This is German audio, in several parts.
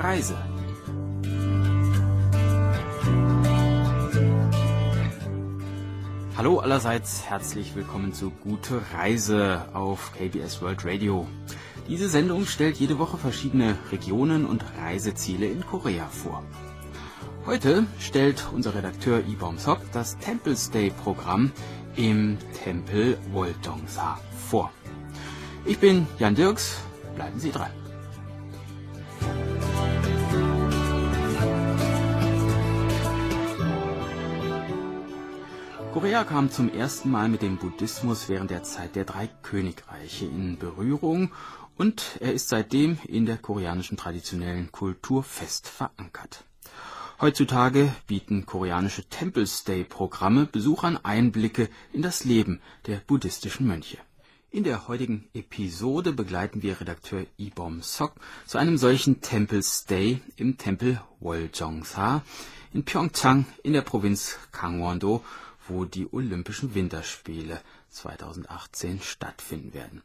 Reise. Hallo allerseits, herzlich willkommen zu Gute Reise auf KBS World Radio. Diese Sendung stellt jede Woche verschiedene Regionen und Reiseziele in Korea vor. Heute stellt unser Redakteur Ibom Sok das Temple Stay Programm im Tempel Woltongsa vor. Ich bin Jan Dirks, bleiben Sie dran. Korea kam zum ersten Mal mit dem Buddhismus während der Zeit der drei Königreiche in Berührung und er ist seitdem in der koreanischen traditionellen Kultur fest verankert. Heutzutage bieten koreanische Temple Stay Programme Besuchern Einblicke in das Leben der buddhistischen Mönche. In der heutigen Episode begleiten wir Redakteur Ibom Sok zu einem solchen Temple Stay im Tempel Woljongsa in Pyeongchang in der Provinz Gangwon-do wo die Olympischen Winterspiele 2018 stattfinden werden.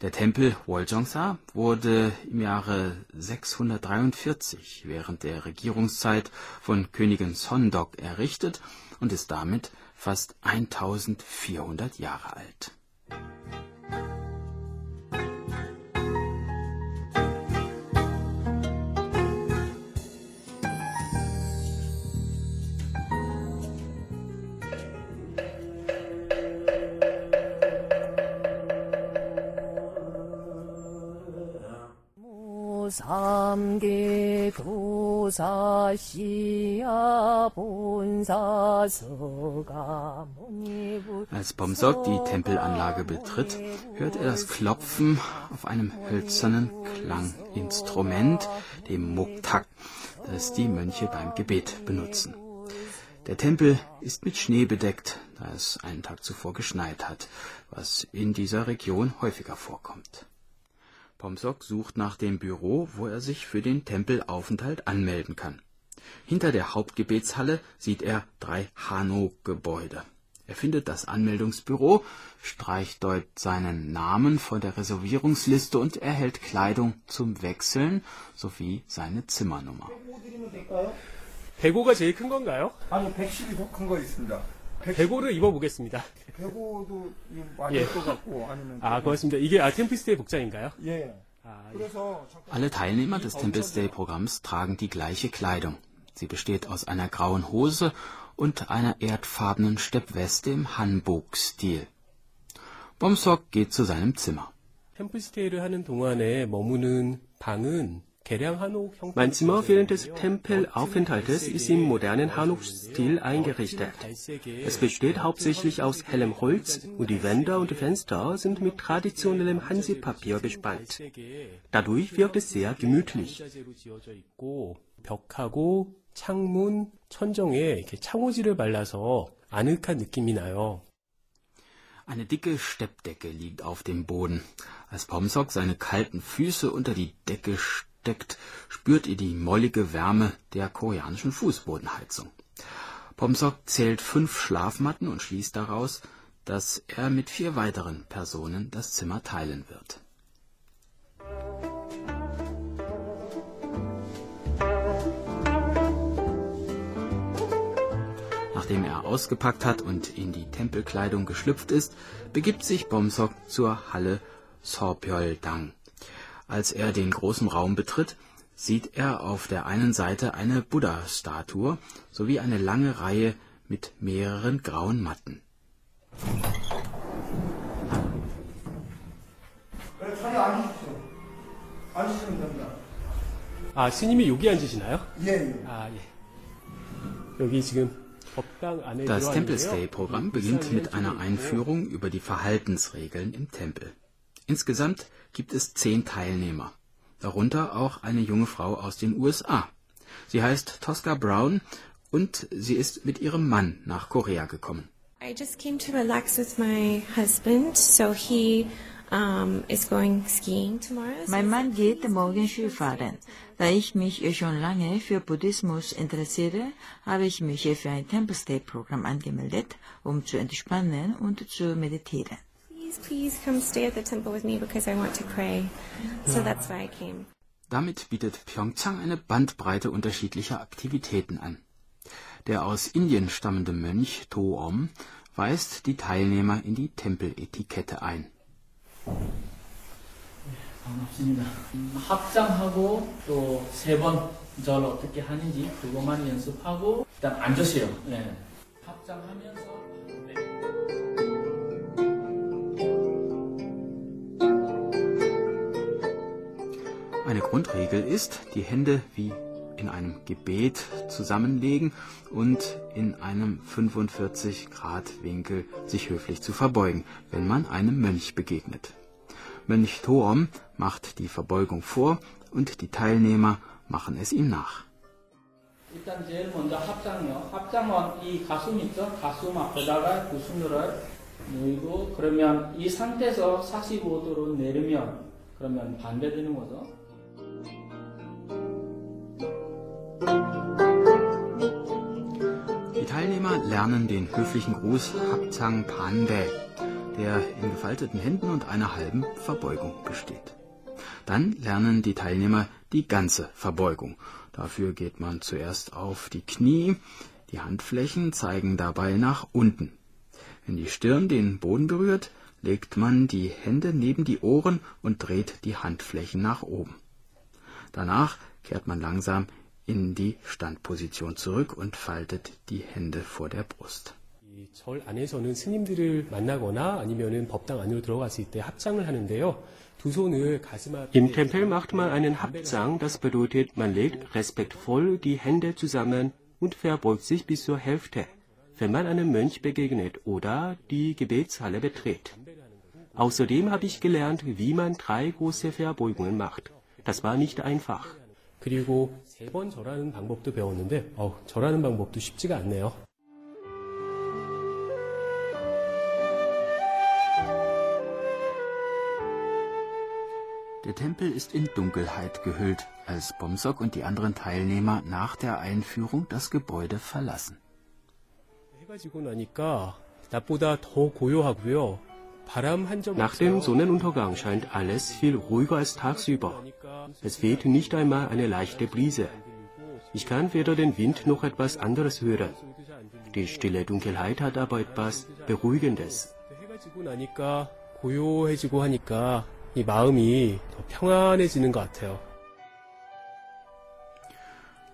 Der Tempel Woljongsa wurde im Jahre 643 während der Regierungszeit von Königin Sondok errichtet und ist damit fast 1400 Jahre alt. 삼계 교사시야 본사서가 Als Bomsok die Tempelanlage betritt, hört er das Klopfen auf einem hölzernen Klanginstrument, dem Muktak, das die Mönche beim Gebet benutzen. Der Tempel ist mit Schnee bedeckt, da es einen Tag zuvor geschneit hat, was in dieser Region häufiger vorkommt. Pomsok sucht nach dem Büro, wo er sich für den Tempelaufenthalt anmelden kann. Hinter der Hauptgebetshalle sieht er drei Hano-Gebäude. Er findet das Anmeldungsbüro, streicht dort seinen Namen von der Reservierungsliste und erhält Kleidung zum Wechseln sowie seine Zimmernummer. 105가 제일 큰 건가요? 아니 110이 더 큰 거 있습니다. 105를 입어보겠습니다. 105도 맞을 예. 것 같고 아니면 아, 고맙습니다. 이게 아 템플스테이 복장인가요? 예. 아, 예. 그래서 잠깐 Alle Teilnehmer des Temple Stay Programms tragen die gleiche Kleidung. Sie besteht aus einer grauen Hose und einer erdfarbenen Steppweste im Hanbok-Stil. Bomsok geht zu seinem Zimmer. 템플스테이를 하는 동안에 머무는 방은 개량 한옥 형태 Mein Zimmer während des Tempelaufenthaltes ist im modernen Hanuk-Stil eingerichtet. Es besteht hauptsächlich aus hellem Holz und die Wände und Fenster sind mit traditionellem Hansi-Papier bespannt. Dadurch wirkt es sehr gemütlich. 자재로 지어져 있고 벽하고 창문, 천정에 이렇게 창호지를 발라서 아늑한 느낌이 나요. Eine dicke Steppdecke liegt auf dem Boden. Als Pomsok seine kalten Füße unter die Decke steckt, spürt er die mollige Wärme der koreanischen Fußbodenheizung. Pomsok zählt fünf Schlafmatten und schließt daraus, dass er mit vier weiteren Personen das Zimmer teilen wird. Nachdem er ausgepackt hat und in die Tempelkleidung geschlüpft ist, begibt sich Bomsok zur Halle Sorpyeol-dang. Als er den großen Raum betritt, sieht er auf der einen Seite eine Buddha-Statue sowie eine lange Reihe mit mehreren grauen Matten. 그래 자리 앉으십시오. 앉으시면 됩니다. 아, 스님이 여기 앉으시나요? 예. 예. 아, 예. 여기 지금 법당 안에 Das 들어와 Temple 있는데요. Stay Programm beginnt mit einer Einführung über die Verhaltensregeln im Tempel. Insgesamt gibt es zehn Teilnehmer, darunter auch eine junge Frau aus den USA. Sie heißt Tosca Brown und sie ist mit ihrem Mann nach Korea gekommen. I just came to relax with my husband, so he um, is going skiing tomorrow. so Mein Mann geht morgen Skifahren. Da ich mich schon lange für Buddhismus interessiere, habe ich mich für ein Temple Stay Programm angemeldet, um zu entspannen und zu meditieren Please, please come stay at the temple with me because I want to pray. So that's why I came. Damit bietet Pyeongchang eine Bandbreite unterschiedlicher Aktivitäten an. Der aus Indien stammende Mönch Toom weist die Teilnehmer in die Tempeletikette ein. 반갑습니다. 합장하고 또 세 번 절 어떻게 하는지 그것만 연습하고 일단 앉으세요. 네. 합장하면서 Eine Grundregel ist, die Hände wie in einem Gebet zusammenlegen und in einem 45 Grad Winkel sich höflich zu verbeugen, wenn man einem Mönch begegnet. Mönch Toom macht die Verbeugung vor und die Teilnehmer machen es ihm nach. 일단 제일 먼저 합장이요. 합장은 이 가슴 있죠? 가슴 앞에다가 두 손을 놓이고 그러면 이 상태에서 45도로 내리면 그러면 반대되는 거죠. Lernen den höflichen Gruß Hapchang Pande, der in gefalteten Händen und einer halben Verbeugung besteht. Dann lernen die Teilnehmer die ganze Verbeugung. Dafür geht man zuerst auf die Knie, die Handflächen zeigen dabei nach unten. Wenn die Stirn den Boden berührt, legt man die Hände neben die Ohren und dreht die Handflächen nach oben. Danach kehrt man langsam in die Standposition zurück und faltet die Hände vor der Brust. 절 안에서는 스님들을 만나거나 아니면은 법당 안으로 들어갔을 때 합장을 하는데요. 두 손을 가슴 앞에 Im Tempel macht man einen Habzang, das bedeutet, man legt respektvoll die Hände zusammen und verbeugt sich bis zur Hälfte, wenn man einem Mönch begegnet oder die Gebetshalle betritt. Außerdem habe ich gelernt, wie man drei große Verbeugungen macht. Das war nicht einfach. 그리고 세 번 절하는 방법도 배웠는데 어, 절하는 방법도 쉽지가 않네요. Der Tempel ist in Dunkelheit gehüllt, als Bomsok und die anderen Teilnehmer nach der Einführung das Gebäude verlassen. 해가 지고 나니까 낮보다 더 고요하고요. Nach dem Sonnenuntergang scheint alles viel ruhiger als tagsüber. Es weht nicht einmal eine leichte Brise. Ich kann weder den Wind noch etwas anderes hören. Die stille Dunkelheit hat aber etwas Beruhigendes.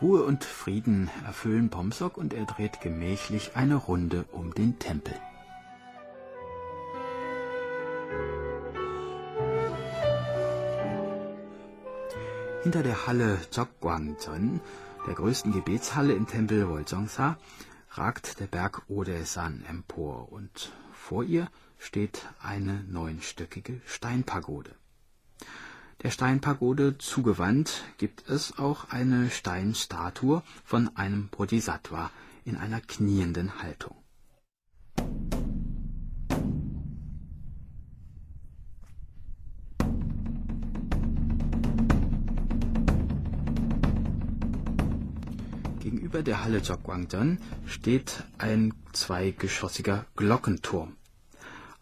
Ruhe und Frieden erfüllen Pomsok und er dreht gemächlich eine Runde um den Tempel. Hinter der Halle Jokgwangjeon, der größten Gebetshalle im Tempel Woljongsa, ragt der Berg Odaesan empor und vor ihr steht eine neunstöckige Steinpagode. Der Steinpagode zugewandt gibt es auch eine Steinstatue von einem Bodhisattva in einer knienden Haltung. Gegenüber der Halle Jokgwangjeon steht ein zweigeschossiger Glockenturm.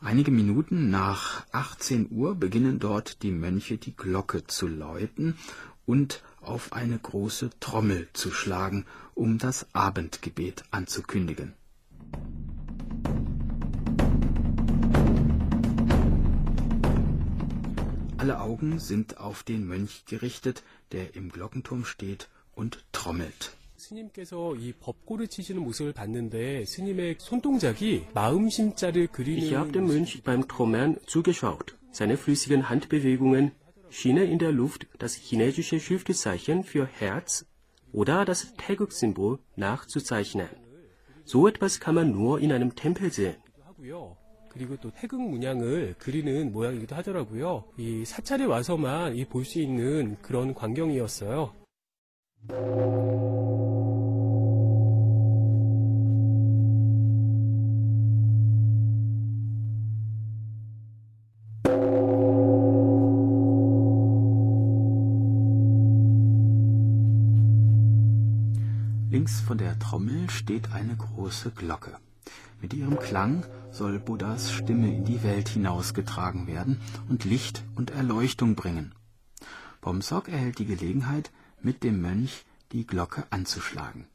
Einige Minuten nach 18 Uhr beginnen dort die Mönche die Glocke zu läuten und auf eine große Trommel zu schlagen, um das Abendgebet anzukündigen. Alle Augen sind auf den Mönch gerichtet, der im Glockenturm steht und trommelt. 스님께서 이 법고를 치시는 모습을 봤는데 스님의 손동작이 마음심자를 Ich habe dem 그리는 Mönch beim Trommeln zugeschaut. Seine flüssigen Handbewegungen schienen in der Luft das chinesische Schriftzeichen für Herz oder das Taeguk-Symbol nachzuzeichnen. So etwas kann man nur in einem Tempel sehen. 그리고 또 태극 문양을 그리는 모양이기도 하더라고요. 이 사찰에 와서만 볼수 있는 그런 광경이었어요. Links von der Trommel steht eine große Glocke. Mit ihrem Klang soll Buddhas Stimme in die Welt hinausgetragen werden und Licht und Erleuchtung bringen. Pomsok erhält die Gelegenheit, mit dem Mönch die Glocke anzuschlagen.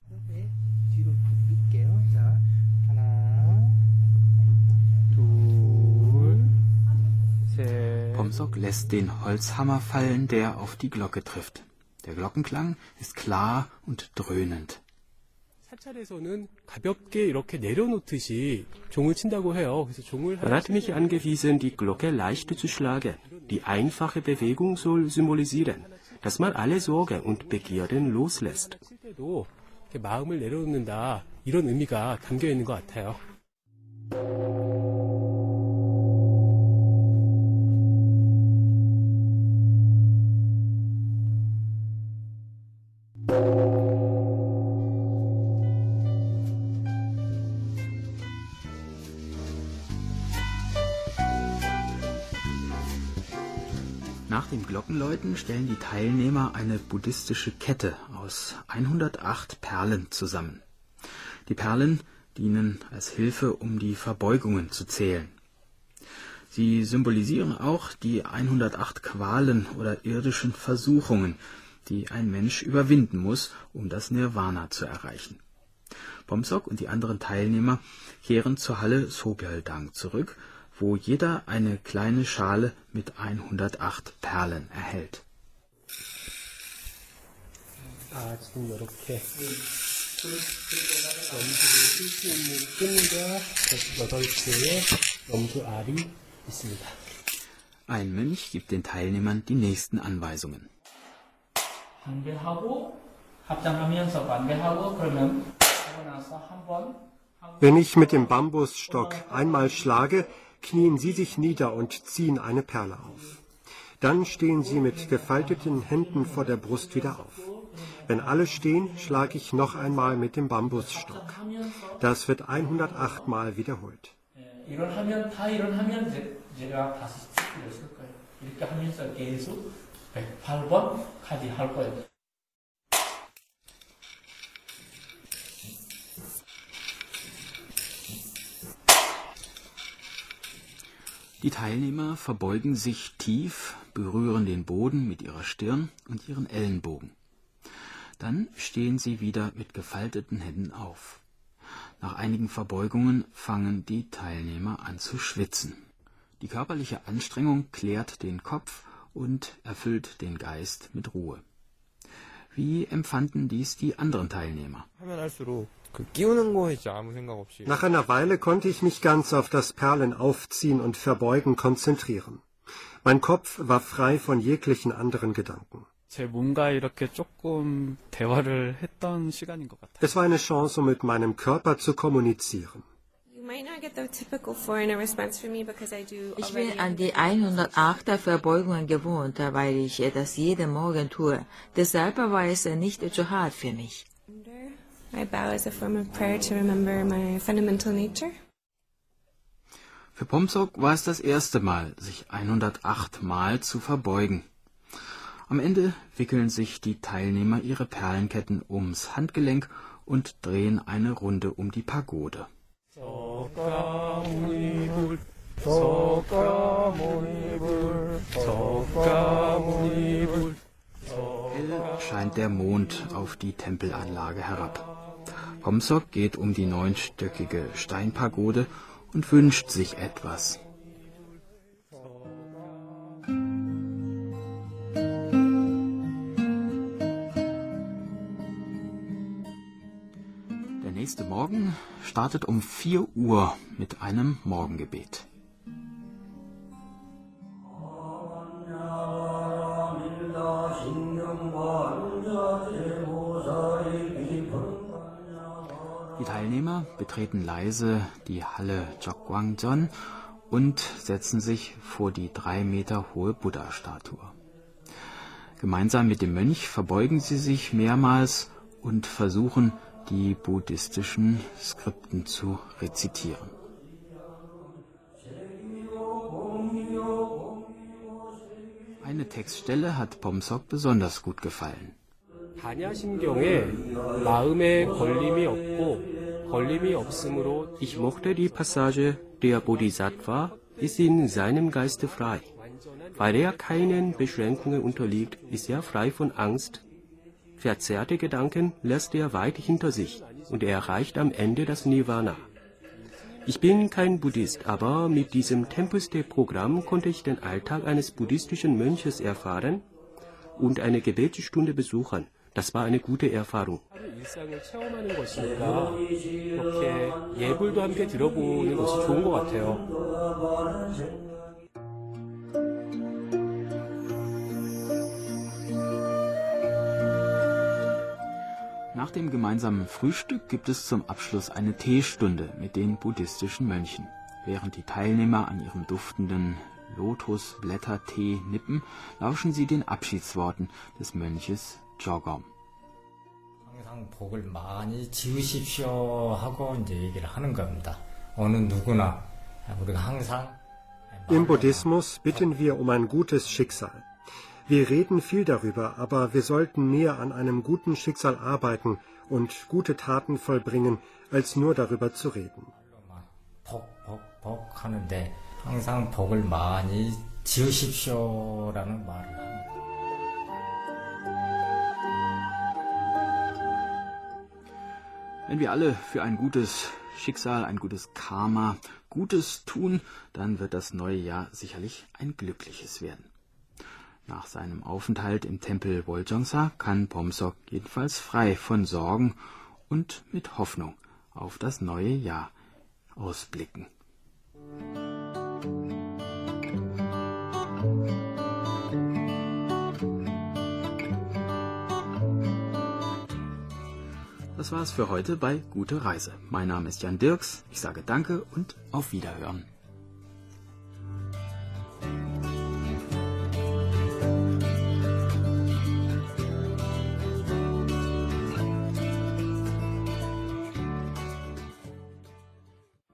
Pomsok lässt den Holzhammer fallen, der auf die Glocke trifft. Der Glockenklang ist klar und dröhnend. Man hat mich angewiesen, die Glocke leicht zu schlagen. Die einfache Bewegung soll symbolisieren, dass man alle Sorgen und Begierden loslässt. 칠 때도 이렇게 마음을 내려놓는다 이런 의미가 담겨 있는 것 같아요. Nach dem Glockenläuten stellen die Teilnehmer eine buddhistische Kette aus 108 Perlen zusammen. Die Perlen dienen als Hilfe, um die Verbeugungen zu zählen. Sie symbolisieren auch die 108 Qualen oder irdischen Versuchungen, die ein Mensch überwinden muss, um das Nirvana zu erreichen. Pomsok und die anderen Teilnehmer kehren zur Halle Sobyaldang zurück, wo jeder eine kleine Schale mit 108 Perlen erhält. Ein Mönch gibt den Teilnehmern die nächsten Anweisungen. Wenn ich mit dem Bambusstock einmal schlage, knien Sie sich nieder und ziehen eine Perle auf. Dann stehen Sie mit gefalteten Händen vor der Brust wieder auf. Wenn alle stehen, schlage ich noch einmal mit dem Bambusstock. Das wird 108 Mal wiederholt. Die Teilnehmer verbeugen sich tief, berühren den Boden mit ihrer Stirn und ihren Ellenbogen. Dann stehen sie wieder mit gefalteten Händen auf. Nach einigen Verbeugungen fangen die Teilnehmer an zu schwitzen. Die körperliche Anstrengung klärt den Kopf und erfüllt den Geist mit Ruhe. Wie empfanden dies die anderen Teilnehmer? Nach einer Weile konnte ich mich ganz auf das Perlen aufziehen und Verbeugen konzentrieren. Mein Kopf war frei von jeglichen anderen Gedanken. Es war eine Chance, um mit meinem Körper zu kommunizieren. Ich bin an die 108er Verbeugungen gewohnt, weil ich das jeden Morgen tue. Deshalb war es nicht zu hart für mich. wonder. I bow as a form of prayer to remember my fundamental nature. Für Pomsok war es das erste Mal, sich 108 Mal zu verbeugen. Am Ende wickeln sich die Teilnehmer ihre Perlenketten ums Handgelenk und drehen eine Runde um die Pagode. 석가모니불 석가모니불 석가모니불 Hell scheint der Mond auf die Tempelanlage herab. Pomsok geht um die neunstöckige Steinpagode und wünscht sich etwas. Nächste Morgen startet um 4 Uhr mit einem Morgengebet. Die Teilnehmer betreten leise die Halle Jogwangjeon und setzen sich vor die drei Meter hohe Buddha-Statue. Gemeinsam mit dem Mönch verbeugen sie sich mehrmals und versuchen, die buddhistischen Skripten zu rezitieren. Eine Textstelle hat Pomsok besonders gut gefallen. Ich mochte die Passage, der Bodhisattva ist in seinem Geiste frei. Weil er keinen Beschränkungen unterliegt, ist er frei von Angst, Verzerrte Gedanken lässt er weit hinter sich und er erreicht am Ende das Nirvana. Ich bin kein Buddhist, aber mit diesem Tempus-Programm konnte ich den Alltag eines buddhistischen Mönches erfahren und eine Gebetsstunde besuchen. Das war eine gute Erfahrung. Nach dem gemeinsamen Frühstück gibt es zum Abschluss eine Teestunde mit den buddhistischen Mönchen. Während die Teilnehmer an ihrem duftenden Lotusblättertee nippen, lauschen sie den Abschiedsworten des Mönches Jogom. 항상 복을 많이 지으십시오 하고 이제 얘기를 하는 겁니다. 어느 누구나 우리가 항상 Im Buddhismus bitten wir um ein gutes Schicksal. Wir reden viel darüber, aber wir sollten mehr an einem guten Schicksal arbeiten und gute Taten vollbringen, als nur darüber zu reden. Wenn wir alle für ein gutes Schicksal, ein gutes Karma, Gutes tun, dann wird das neue Jahr sicherlich ein glückliches werden. Nach seinem Aufenthalt im Tempel Woljongsa kann Pomsok jedenfalls frei von Sorgen und mit Hoffnung auf das neue Jahr ausblicken. Das war's für heute bei Gute Reise. Mein Name ist Jan Dirks. Ich sage Danke und auf Wiederhören.